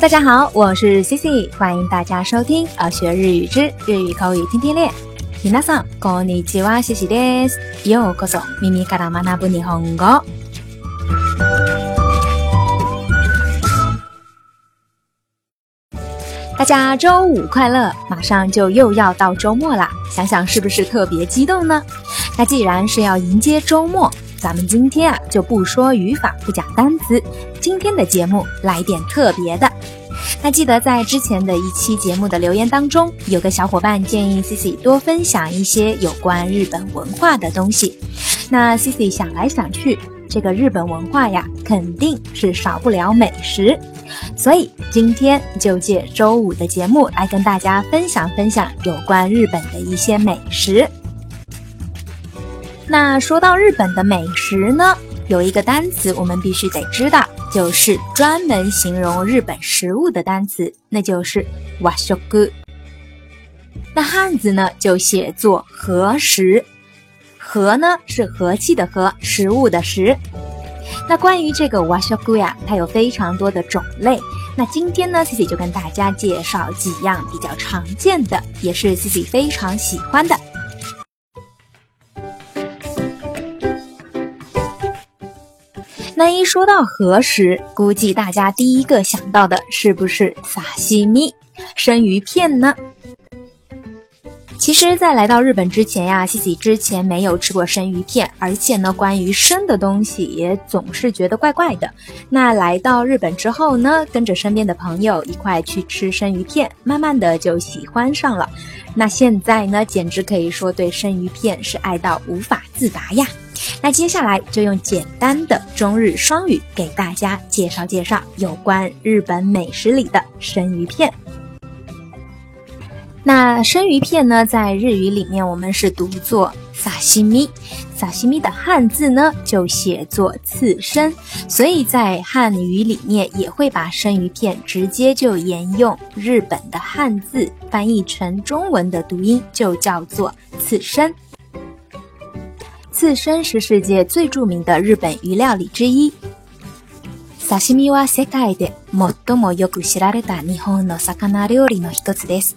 大家好，我是 Cici，欢迎大家收听《啊学日语之日语口语天天练》。皆さんこんにちは、Cici です。ようこそ、耳から学ぶ日本語。大家周五快乐！马上就又要到周末啦，想想是不是特别激动呢？那既然是要迎接周末，咱们今天啊就不说语法，不讲单词，今天的节目来点特别的。那记得在之前的一期节目的留言当中，有个小伙伴建议 Cici 多分享一些有关日本文化的东西。那 Cici 想来想去，这个日本文化呀肯定是少不了美食，所以今天就借周五的节目来跟大家分享分享有关日本的一些美食。那说到日本的美食呢，有一个单词我们必须得知道，就是专门形容日本食物的单词，那就是 wasugu。那汉字呢就写作和食，和呢是和气的和，食物的食。那关于这个 w a s u k u 呀，它有非常多的种类。那今天呢，自己就跟大家介绍几样比较常见的，也是自己非常喜欢的。说到和食，估计大家第一个想到的是不是萨西米、生鱼片呢？其实，在来到日本之前呀，西西之前没有吃过生鱼片，而且呢，关于生的东西也总是觉得怪怪的。那来到日本之后呢，跟着身边的朋友一块去吃生鱼片，慢慢的就喜欢上了。那现在呢，简直可以说对生鱼片是爱到无法自拔呀！那接下来就用简单的中日双语给大家介绍介绍有关日本美食里的生鱼片。那生鱼片呢，在日语里面我们是读作。萨西米，萨西米的汉字呢就写作刺身，所以在汉语里面也会把生鱼片直接就沿用日本的汉字翻译成中文的读音，就叫做刺身。刺身是世界最著名的日本鱼料理之一。サシミは世界で最もよく知られた日本の魚料理の一つです。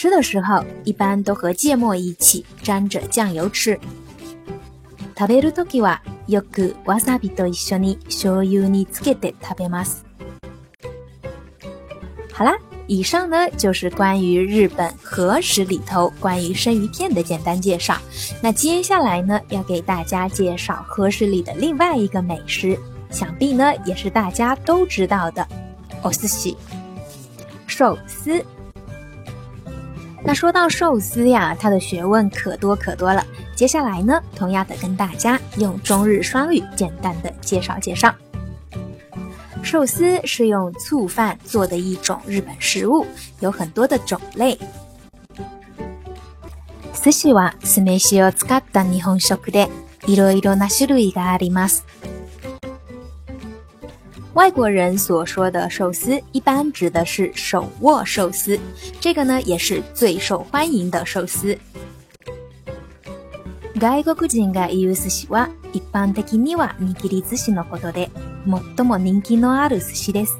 吃的时候一般都和芥末一起沾着酱油吃。好啦，以上呢就是关于日本和食里头关于生鱼片的简单介绍。那接下来呢要给大家介绍和食里的另外一个美食，想必呢也是大家都知道的——寿司，寿司。那说到寿司呀，它的学问可多可多了。接下来呢，同样的跟大家用中日双语简单的介绍介绍。寿司是用醋饭做的一种日本食物，有很多的种类。寿司は酢飯を使った日本食で、いろいろな種類があります。外国人所说的寿司，一般指的是手握寿司，这个呢也是最受欢迎的寿司。外国人が言う寿司は一般的には握り寿司のことで、最も人気のある寿司です。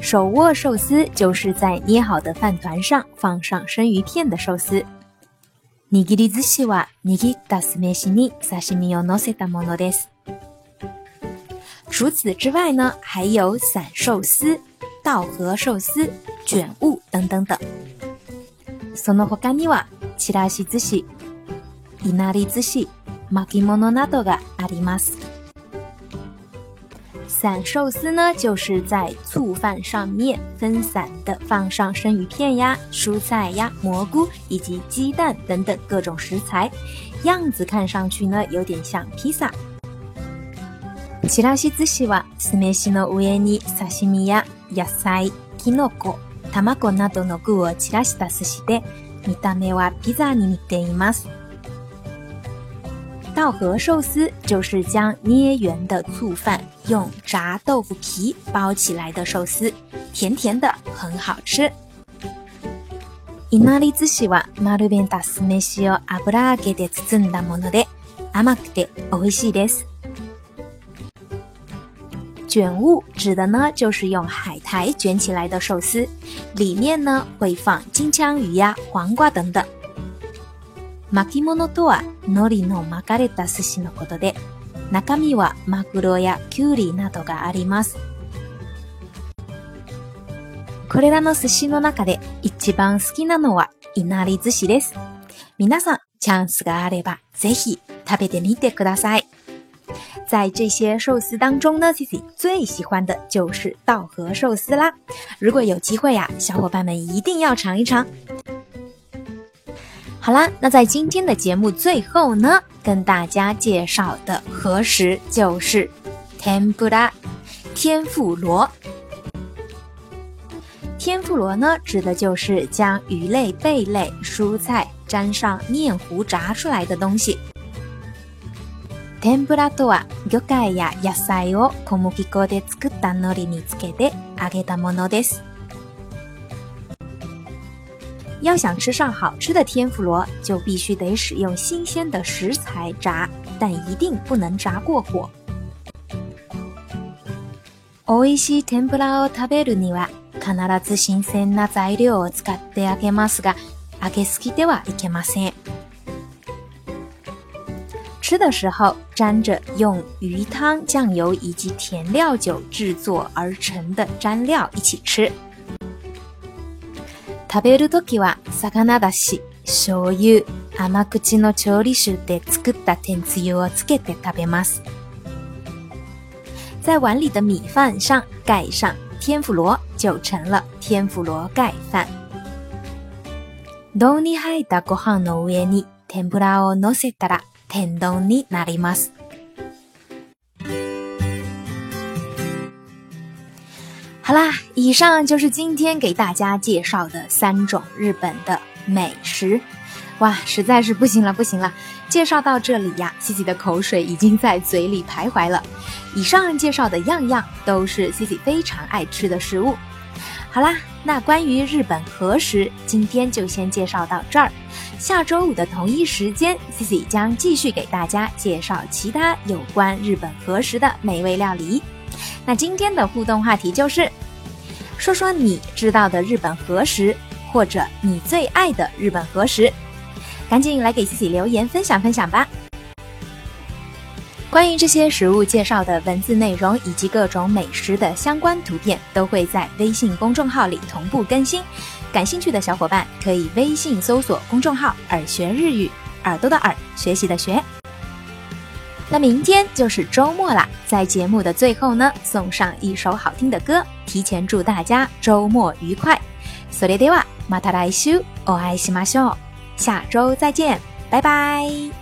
手握寿司就是在捏好的饭团上放上生鱼片的寿司。握り寿司は握った酢飯に刺身をのせたものです。除此之外呢，还有散寿司、道和寿司、卷物等等等。ソノホガニワ、チラシ寿司、稲荷寿司、巻物などがあります。散寿司呢，就是在醋饭上面分散的放上生鱼片呀、蔬菜呀、蘑菇以及鸡蛋等等各种食材，样子看上去呢，有点像披萨。ちらし寿司は酢飯の上に刺身や野菜、きのこ、卵などの具を散らした寿司で、見た目はピザに似ています。稻荷寿司就是将捏圆的醋饭用炸豆腐皮包起来的寿司，甜甜的，很好吃。いなり寿司は丸弁た酢飯を油揚げで包んだもので、甘くて美味しいです。卷物指的呢就是用海苔卷起来的寿司，里面呢会放金枪鱼呀、黄瓜等等。巻物とは海苔の巻かれた寿司のことで、中身はマグロやキュウリなどがあります。これらの寿司の中で一番好きなのはいなり寿司です。皆さん、チャンスがあればぜひ食べてみてください。在这些寿司当中呢 c i c i 最喜欢的就是稻荷寿司啦。如果有机会呀，小伙伴们一定要尝一尝。好啦，那在今天的节目最后呢，跟大家介绍的和食就是 tempura，天妇罗。天妇罗呢，指的就是将鱼类、贝类、蔬菜沾上面糊炸出来的东西。天ぷらとは魚介や野菜を小麦粉で作った海苔につけて揚げたものです。要想吃上好吃的天妇罗，就必须得使用新鲜的食材炸，但一定不能炸过火。美味しい天ぷらを食べるには必ず新鮮な材料を使って揚げますが、揚げすぎてはいけません。吃的时候沾着用鱼汤、酱油以及甜料酒制作而成的蘸料一起吃。食べるときは魚だし、醤油、甘口の調理酒で作った天つゆをつけて食べます。在碗里的米饭上盖上天妇罗，就成了天妇罗盖饭。丼に入ったご飯の上に天ぷらを乗せたら。天にな那里吗？好啦，以上就是今天给大家介绍的三种日本的美食。哇，实在是不行了，不行了！介绍到这里呀西西的口水已经在嘴里徘徊了。以上介绍的样样都是西西非常爱吃的食物。好啦，那关于日本和食，今天就先介绍到这儿。下周五的同一时间，Cici 将继续给大家介绍其他有关日本和食的美味料理。那今天的互动话题就是，说说你知道的日本和食，或者你最爱的日本和食，赶紧来给 Cici 留言分享分享吧。关于这些食物介绍的文字内容以及各种美食的相关图片，都会在微信公众号里同步更新。感兴趣的小伙伴可以微信搜索公众号“耳学日语”，耳朵的耳，学习的学。那明天就是周末啦，在节目的最后呢，送上一首好听的歌，提前祝大家周末愉快。それではまた来週お会いしましょう。下周再见，拜拜。